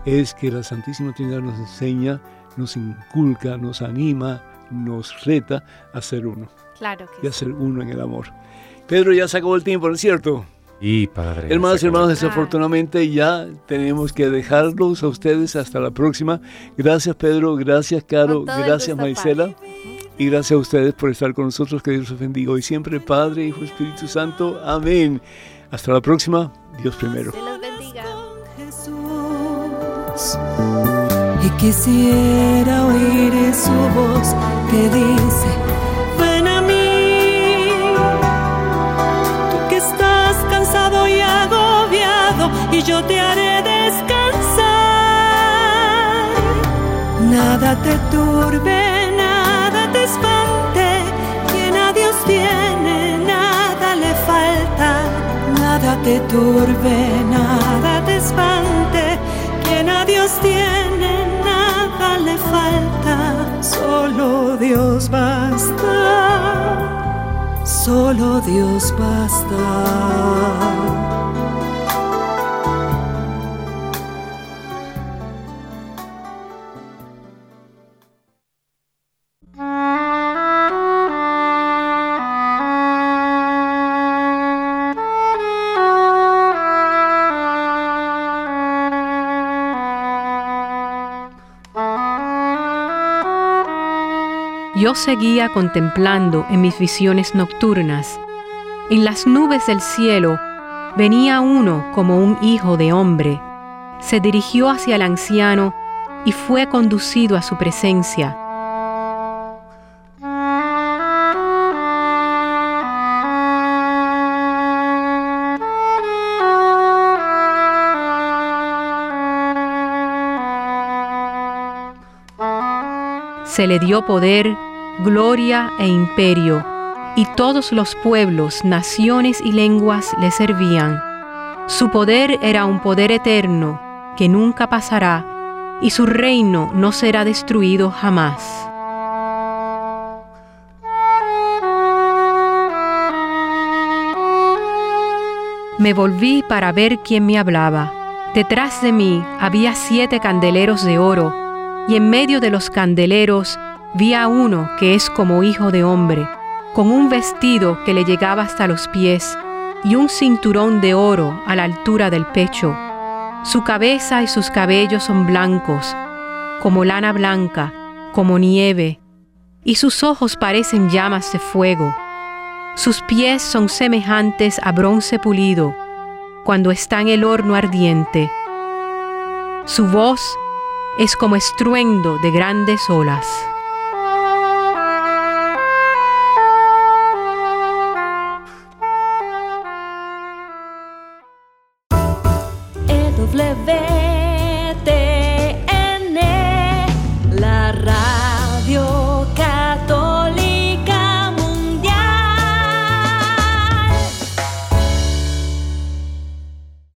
es que la Santísima Trinidad nos enseña, nos inculca, nos anima, nos reta a ser uno. Claro que Y a ser uno en el amor. Pedro, ya se acabó el tiempo, ¿no es cierto? Y padre. Hermanos y hermanos, desafortunadamente ya tenemos que dejarlos a ustedes hasta la próxima. Gracias Pedro, gracias Caro, gracias Maicela. Y gracias a ustedes por estar con nosotros. Que Dios los bendiga hoy siempre, Padre, Hijo, Espíritu Santo. Amén. Hasta la próxima. Dios primero. los bendiga. Y quisiera oír su voz que dice y yo te haré descansar. Nada te turbe, nada te espante, quien a Dios tiene, nada le falta. Nada te turbe, nada te espante, quien a Dios tiene, nada le falta. Solo Dios basta, solo Dios basta. Yo seguía contemplando en mis visiones nocturnas. En las nubes del cielo venía uno como un hijo de hombre. Se dirigió hacia el anciano y fue conducido a su presencia. Se le dio poder gloria e imperio, y todos los pueblos, naciones y lenguas le servían. Su poder era un poder eterno que nunca pasará, y su reino no será destruido jamás. Me volví para ver quién me hablaba. Detrás de mí había siete candeleros de oro, y en medio de los candeleros vi a uno que es como hijo de hombre, con un vestido que le llegaba hasta los pies y un cinturón de oro a la altura del pecho. Su cabeza y sus cabellos son blancos, como lana blanca, como nieve, y sus ojos parecen llamas de fuego. Sus pies son semejantes a bronce pulido cuando está en el horno ardiente. Su voz es como estruendo de grandes olas.